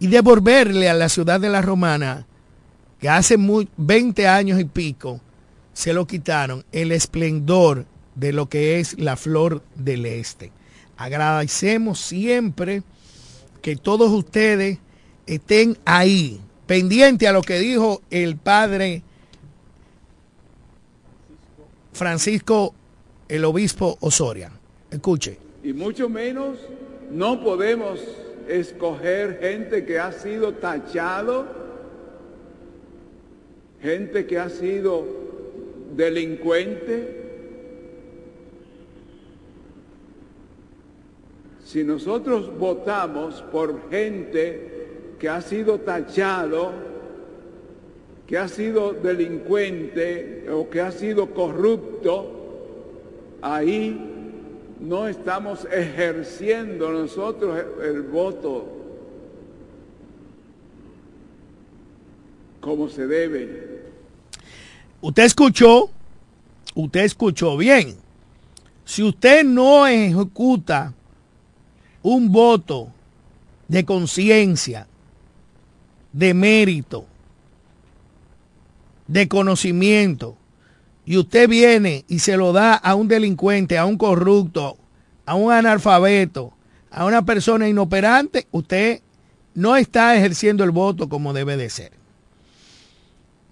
y devolverle a la ciudad de la Romana, que hace 20 años y pico se lo quitaron, el esplendor de lo que es la flor del este. Agradecemos siempre que todos ustedes estén ahí, pendiente a lo que dijo el padre Francisco, el obispo Osoria. Escuche. Y mucho menos no podemos escoger gente que ha sido tachado, gente que ha sido delincuente, Si nosotros votamos por gente que ha sido tachado, que ha sido delincuente o que ha sido corrupto, ahí no estamos ejerciendo nosotros el voto como se debe. Usted escuchó, usted escuchó bien. Si usted no ejecuta un voto de conciencia, de mérito, de conocimiento, y usted viene y se lo da a un delincuente, a un corrupto, a un analfabeto, a una persona inoperante, usted no está ejerciendo el voto como debe de ser.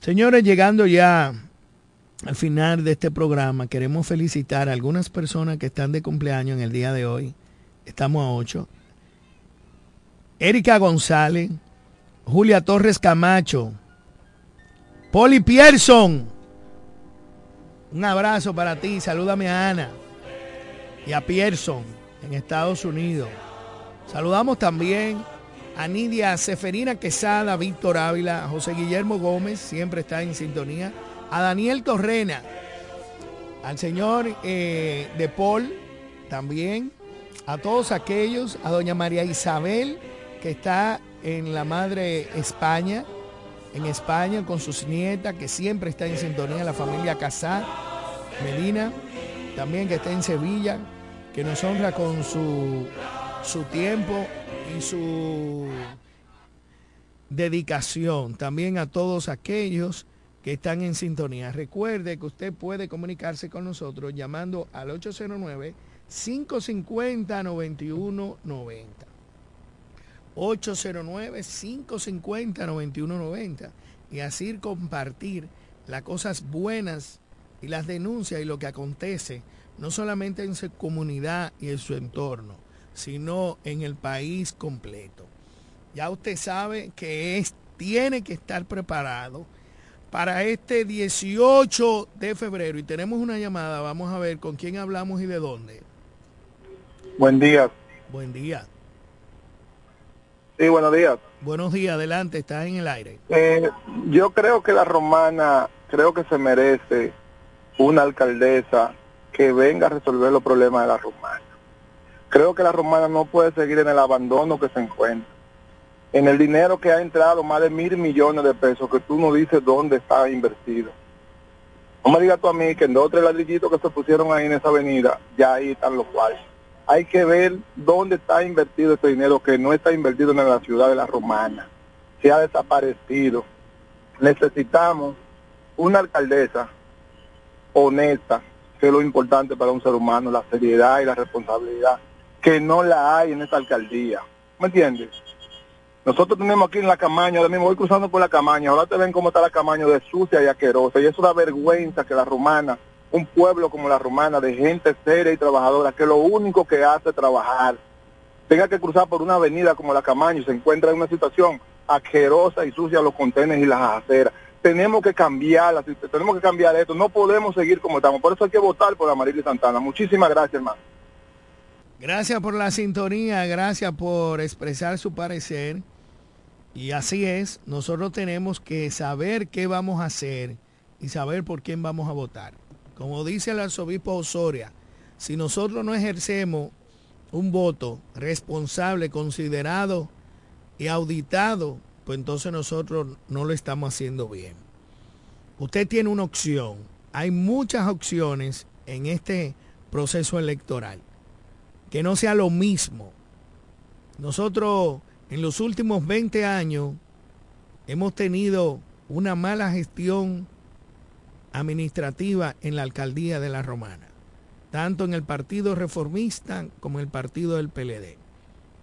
Señores, llegando ya al final de este programa, queremos felicitar a algunas personas que están de cumpleaños en el día de hoy. Estamos a 8. Erika González, Julia Torres Camacho, Poli Pierson. Un abrazo para ti, salúdame a Ana y a Pierson en Estados Unidos. Saludamos también a Nidia Seferina Quesada, Víctor Ávila, José Guillermo Gómez, siempre está en sintonía, a Daniel Torrena, al señor eh, de Paul también, a todos aquellos, a doña María Isabel, que está en la Madre España, en España con sus nietas, que siempre está en sintonía, la familia Casá, Medina, también que está en Sevilla, que nos honra con su, su tiempo y su dedicación. También a todos aquellos que están en sintonía. Recuerde que usted puede comunicarse con nosotros llamando al 809 550-9190. 809-550-9190. Y así compartir las cosas buenas y las denuncias y lo que acontece, no solamente en su comunidad y en su entorno, sino en el país completo. Ya usted sabe que es, tiene que estar preparado para este 18 de febrero y tenemos una llamada, vamos a ver con quién hablamos y de dónde. Buen día. Buen día. Sí, buenos días. Buenos días, adelante, estás en el aire. Eh, yo creo que la romana, creo que se merece una alcaldesa que venga a resolver los problemas de la romana. Creo que la romana no puede seguir en el abandono que se encuentra. En el dinero que ha entrado, más de mil millones de pesos, que tú no dices dónde está invertido. No me digas tú a mí que en dos o tres ladrillitos que se pusieron ahí en esa avenida, ya ahí están los cuartos hay que ver dónde está invertido este dinero que no está invertido en la ciudad de la Romana. Se ha desaparecido. Necesitamos una alcaldesa honesta, que es lo importante para un ser humano, la seriedad y la responsabilidad. que no la hay en esta alcaldía. ¿Me entiendes? Nosotros tenemos aquí en la Camaña, ahora mismo voy cruzando por la Camaña, ahora te ven cómo está la Camaña de sucia y asquerosa, y eso da vergüenza que la romana, un pueblo como la romana, de gente seria y trabajadora, que lo único que hace es trabajar, tenga que cruzar por una avenida como la Camaña y se encuentra en una situación asquerosa y sucia los contenes y las aceras. Tenemos que cambiarla, tenemos que cambiar esto, no podemos seguir como estamos, por eso hay que votar por Amarili Santana. Muchísimas gracias, hermano. Gracias por la sintonía, gracias por expresar su parecer. Y así es, nosotros tenemos que saber qué vamos a hacer y saber por quién vamos a votar. Como dice el arzobispo Osoria, si nosotros no ejercemos un voto responsable, considerado y auditado, pues entonces nosotros no lo estamos haciendo bien. Usted tiene una opción. Hay muchas opciones en este proceso electoral que no sea lo mismo. Nosotros en los últimos 20 años hemos tenido una mala gestión administrativa en la alcaldía de La Romana, tanto en el Partido Reformista como en el Partido del PLD.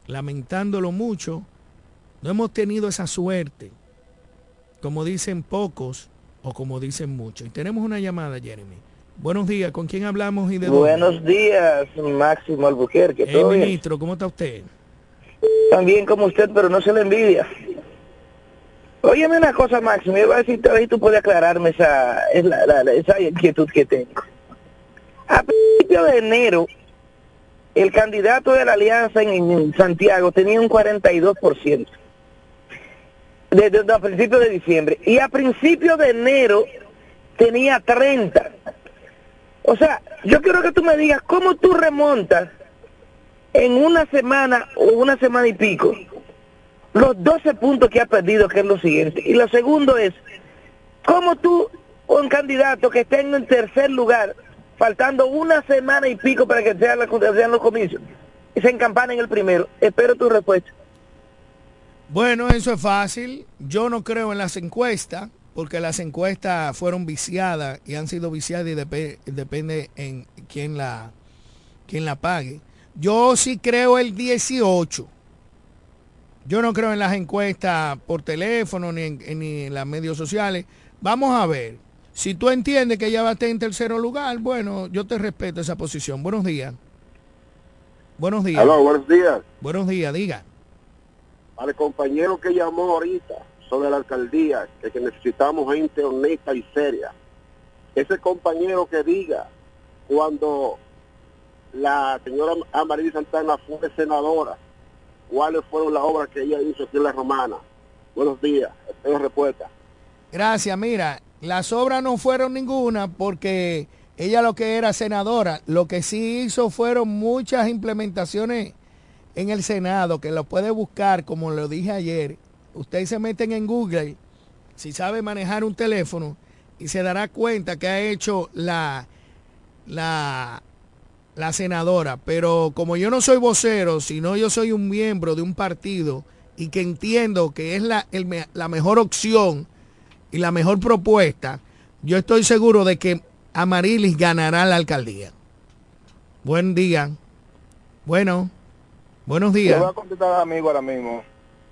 Lamentándolo mucho, no hemos tenido esa suerte, como dicen pocos o como dicen muchos. Y tenemos una llamada, Jeremy. Buenos días, ¿con quién hablamos y de dónde? Buenos días, Máximo Albuquerque. Eh, ministro, ¿cómo está usted? También como usted, pero no se le envidia. Óyeme una cosa, Máximo, yo voy a decir, ver si tú puedes aclararme esa, es la, la, esa inquietud que tengo. A principio de enero, el candidato de la alianza en, Santiago tenía un 42%. Desde de, a principios de diciembre. Y a principios de enero tenía 30. O sea, yo quiero que tú me digas cómo tú remontas en una semana o una semana y pico los 12 puntos que ha perdido, que es lo siguiente. Y lo segundo es, ¿cómo tú, un candidato que esté en tercer lugar, faltando una semana y pico para que sean, los comicios, y se encampana en el primero? Espero tu respuesta. Bueno, eso es fácil. Yo no creo en las encuestas porque las encuestas fueron viciadas y han sido viciadas y dep depende en quién la, quién la pague. Yo sí creo el 18. Yo no creo en las encuestas por teléfono ni en, ni en las medios sociales. Vamos a ver. Si tú entiendes que ella va a estar en tercer lugar, bueno, yo te respeto esa posición. Buenos días. Buenos días. Aló, buenos días. Buenos días, diga. Al compañero que llamó ahorita, sobre la alcaldía, que, que necesitamos gente honesta y seria. Ese compañero que diga cuando la señora Amarili Santana fue senadora, cuáles fueron las obras que ella hizo aquí en La Romana. Buenos días, tengo respuesta. Gracias, mira, las obras no fueron ninguna porque ella lo que era senadora, lo que sí hizo fueron muchas implementaciones en el Senado, que lo puede buscar, como lo dije ayer, ustedes se meten en Google, si sabe manejar un teléfono, y se dará cuenta que ha hecho la, la, la senadora. Pero como yo no soy vocero, sino yo soy un miembro de un partido y que entiendo que es la, el, la mejor opción y la mejor propuesta, yo estoy seguro de que Amarilis ganará la alcaldía. Buen día. Bueno, buenos días. Voy a contestar amigo ahora mismo.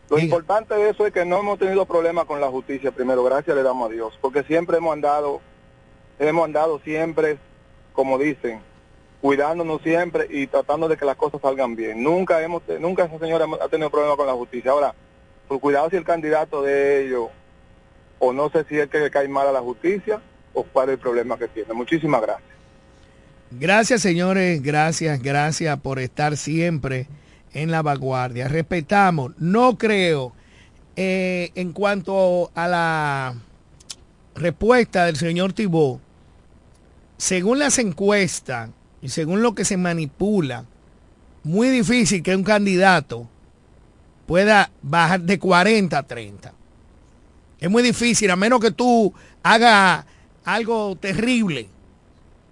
Lo importante de eso es que no hemos tenido problemas con la justicia primero, gracias le damos a Dios, porque siempre hemos andado, hemos andado siempre, como dicen, cuidándonos siempre y tratando de que las cosas salgan bien. Nunca hemos, nunca esa señora ha tenido problemas con la justicia. Ahora, por cuidado si el candidato de ellos, o no sé si es que le cae mal a la justicia, o cuál es el problema que tiene. Muchísimas gracias. Gracias señores, gracias, gracias por estar siempre en la vanguardia. Respetamos, no creo eh, en cuanto a la respuesta del señor Tibó, según las encuestas y según lo que se manipula, muy difícil que un candidato pueda bajar de 40 a 30. Es muy difícil, a menos que tú hagas algo terrible.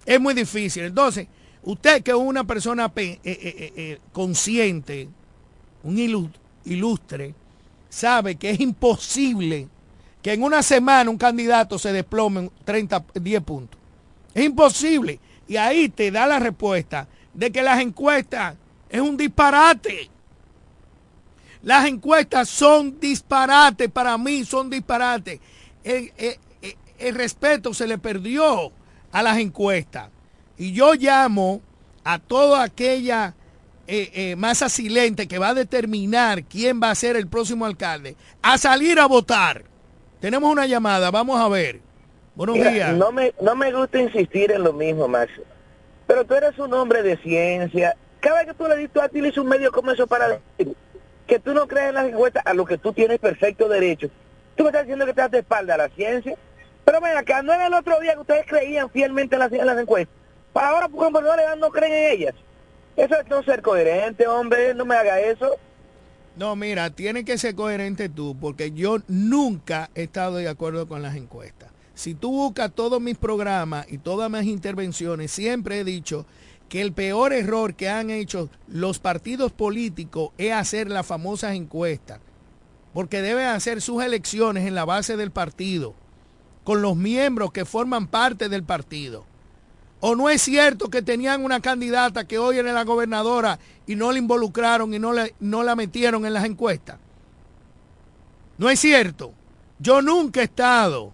Es muy difícil. Entonces, Usted que es una persona eh, eh, eh, consciente, un ilustre, sabe que es imposible que en una semana un candidato se desplome en 30, 10 puntos. Es imposible. Y ahí te da la respuesta de que las encuestas Es un disparate. Las encuestas son disparates, para mí son disparates. El, el, respeto se le perdió a las encuestas. Y yo llamo a toda aquella eh, eh, masa silente que va a determinar quién va a ser el próximo alcalde a salir a votar. Tenemos una llamada, vamos a ver. Buenos días. No me, no me gusta insistir en lo mismo, Max. Pero tú eres un hombre de ciencia. Cada vez que tú le dices, a ti le un medio como eso para decir que tú no crees en las encuestas, a lo que tú tienes perfecto derecho. Tú me estás diciendo que te das de espalda a la ciencia. Pero ven acá, no era el otro día que ustedes creían fielmente en las, en las encuestas. Para ahora, porque no le dan, no creen en ellas. Eso es no ser coherente, hombre, no me haga eso. No, mira, tiene que ser coherente tú, porque yo nunca he estado de acuerdo con las encuestas. Si tú buscas todos mis programas y todas mis intervenciones, siempre he dicho que el peor error que han hecho los partidos políticos es hacer las famosas encuestas, porque deben hacer sus elecciones en la base del partido, con los miembros que forman parte del partido. ¿O no es cierto que tenían una candidata que hoy era la gobernadora y no la involucraron y no, le, no la metieron en las encuestas? No es cierto. Yo nunca he estado.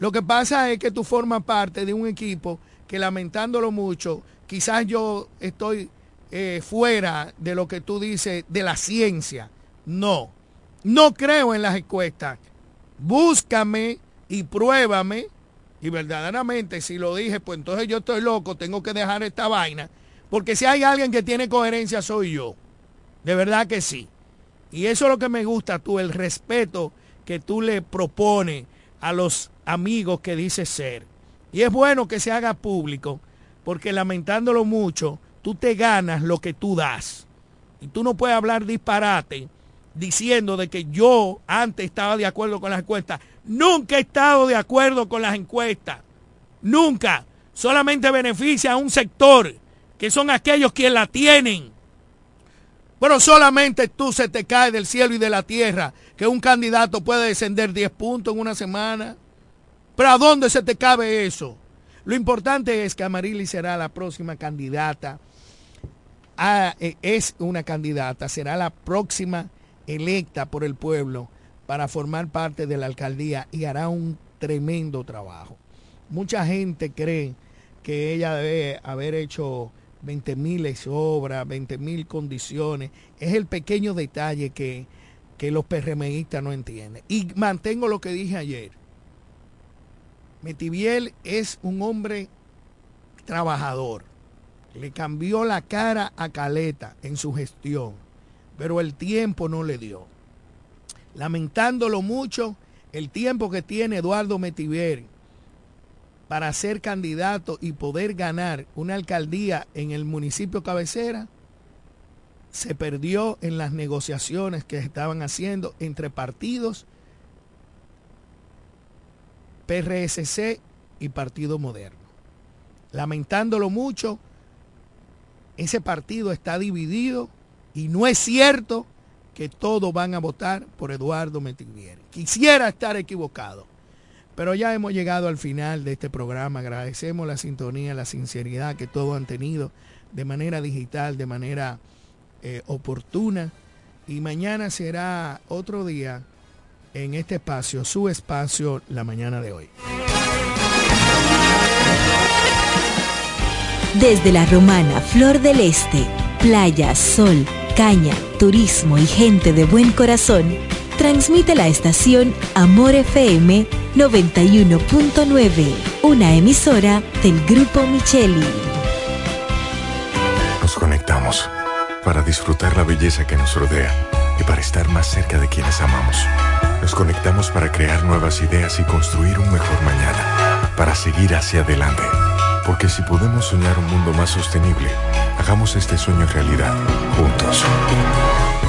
Lo que pasa es que tú formas parte de un equipo que lamentándolo mucho, quizás yo estoy eh, fuera de lo que tú dices de la ciencia. No, no creo en las encuestas. Búscame y pruébame. Y verdaderamente, si lo dije, pues entonces yo estoy loco, tengo que dejar esta vaina. Porque si hay alguien que tiene coherencia, soy yo. De verdad que sí. Y eso es lo que me gusta tú, el respeto que tú le propones a los amigos que dices ser. Y es bueno que se haga público, porque lamentándolo mucho, tú te ganas lo que tú das. Y tú no puedes hablar disparate diciendo de que yo antes estaba de acuerdo con las encuestas. Nunca he estado de acuerdo con las encuestas. Nunca. Solamente beneficia a un sector, que son aquellos quienes la tienen. Pero solamente tú se te cae del cielo y de la tierra que un candidato puede descender 10 puntos en una semana. Pero ¿a dónde se te cabe eso? Lo importante es que Amarili será la próxima candidata. Eh, es una candidata, será la próxima electa por el pueblo para formar parte de la alcaldía y hará un tremendo trabajo. Mucha gente cree que ella debe haber hecho 20 mil obras, 20 mil condiciones. Es el pequeño detalle que, que los PRMistas no entienden. Y mantengo lo que dije ayer. Metiviel es un hombre trabajador. Le cambió la cara a Caleta en su gestión, pero el tiempo no le dio. Lamentándolo mucho, el tiempo que tiene Eduardo Metiviel para ser candidato y poder ganar una alcaldía en el municipio cabecera, se perdió en las negociaciones que estaban haciendo entre partidos PRSC y Partido Moderno. Lamentándolo mucho, ese partido está dividido y no es cierto que todos van a votar por Eduardo Metivier. Quisiera estar equivocado, pero ya hemos llegado al final de este programa. Agradecemos la sintonía, la sinceridad que todos han tenido de manera digital, de manera eh, oportuna. Y mañana será otro día en este espacio, su espacio, la mañana de hoy. Desde la romana Flor del Este, playa, sol, caña, turismo y gente de buen corazón, transmite la estación Amor FM 91.9, una emisora del Grupo Micheli. Nos conectamos para disfrutar la belleza que nos rodea y para estar más cerca de quienes amamos. Nos conectamos para crear nuevas ideas y construir un mejor mañana, para seguir hacia adelante. Porque si podemos soñar un mundo más sostenible, hagamos este sueño realidad, juntos.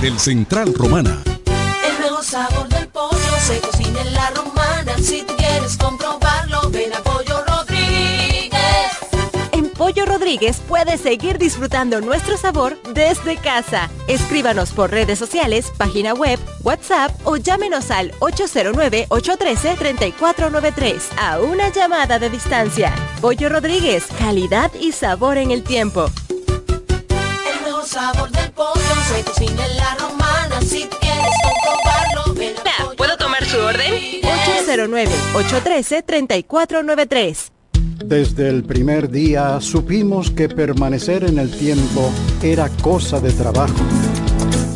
del Central Romana. El mejor sabor del pollo se cocina en la romana. Si tú quieres comprobarlo, ven a Pollo Rodríguez. En Pollo Rodríguez puedes seguir disfrutando nuestro sabor desde casa. Escríbanos por redes sociales, página web, WhatsApp o llámenos al 809-813-3493 a una llamada de distancia. Pollo Rodríguez, calidad y sabor en el tiempo. El mejor sabor del pollo se cocina en la romana. Si quieres comprobarlo, ven a Pollo ¿Puedo tomar su orden? 809-813-3493. Desde el primer día supimos que permanecer en el tiempo era cosa de trabajo.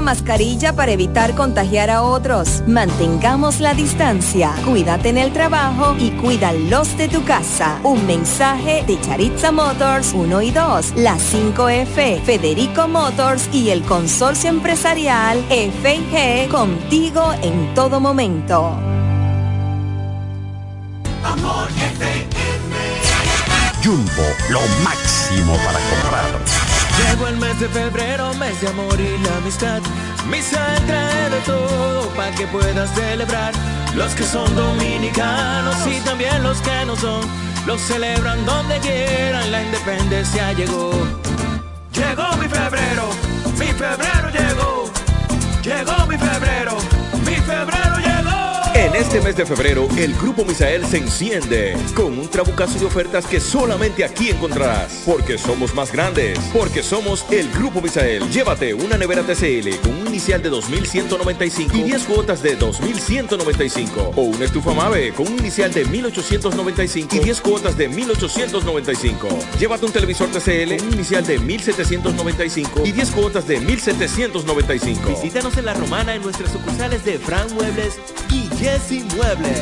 mascarilla para evitar contagiar a otros. Mantengamos la distancia. Cuídate en el trabajo y cuídalos de tu casa. Un mensaje de Charitza Motors 1 y 2, la 5F, Federico Motors y el consorcio empresarial FIG contigo en todo momento. Amor FM. Jumbo, lo máximo para comprar. Llegó el mes de febrero, mes de amor y la amistad. Misa trae de todo para que puedas celebrar. Los que son dominicanos y también los que no son, los celebran donde quieran. La independencia llegó. Llegó mi febrero, mi febrero llegó. Llegó mi febrero, mi. En este mes de febrero, el Grupo Misael se enciende con un trabucazo de ofertas que solamente aquí encontrarás. Porque somos más grandes, porque somos el Grupo Misael. Llévate una nevera TCL con un inicial de 2.195 y 10 cuotas de 2.195. O una estufa Mave con un inicial de 1.895 y 10 cuotas de 1.895. Llévate un televisor TCL con un inicial de 1.795 y 10 cuotas de 1.795. Visítanos en La Romana en nuestras sucursales de Fran Muebles y Jesse Muebles.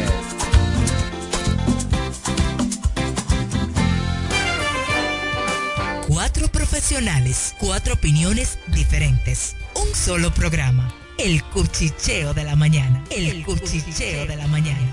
Cuatro profesionales, cuatro opiniones diferentes. Un solo programa. El cuchicheo de la mañana. El cuchicheo de la mañana.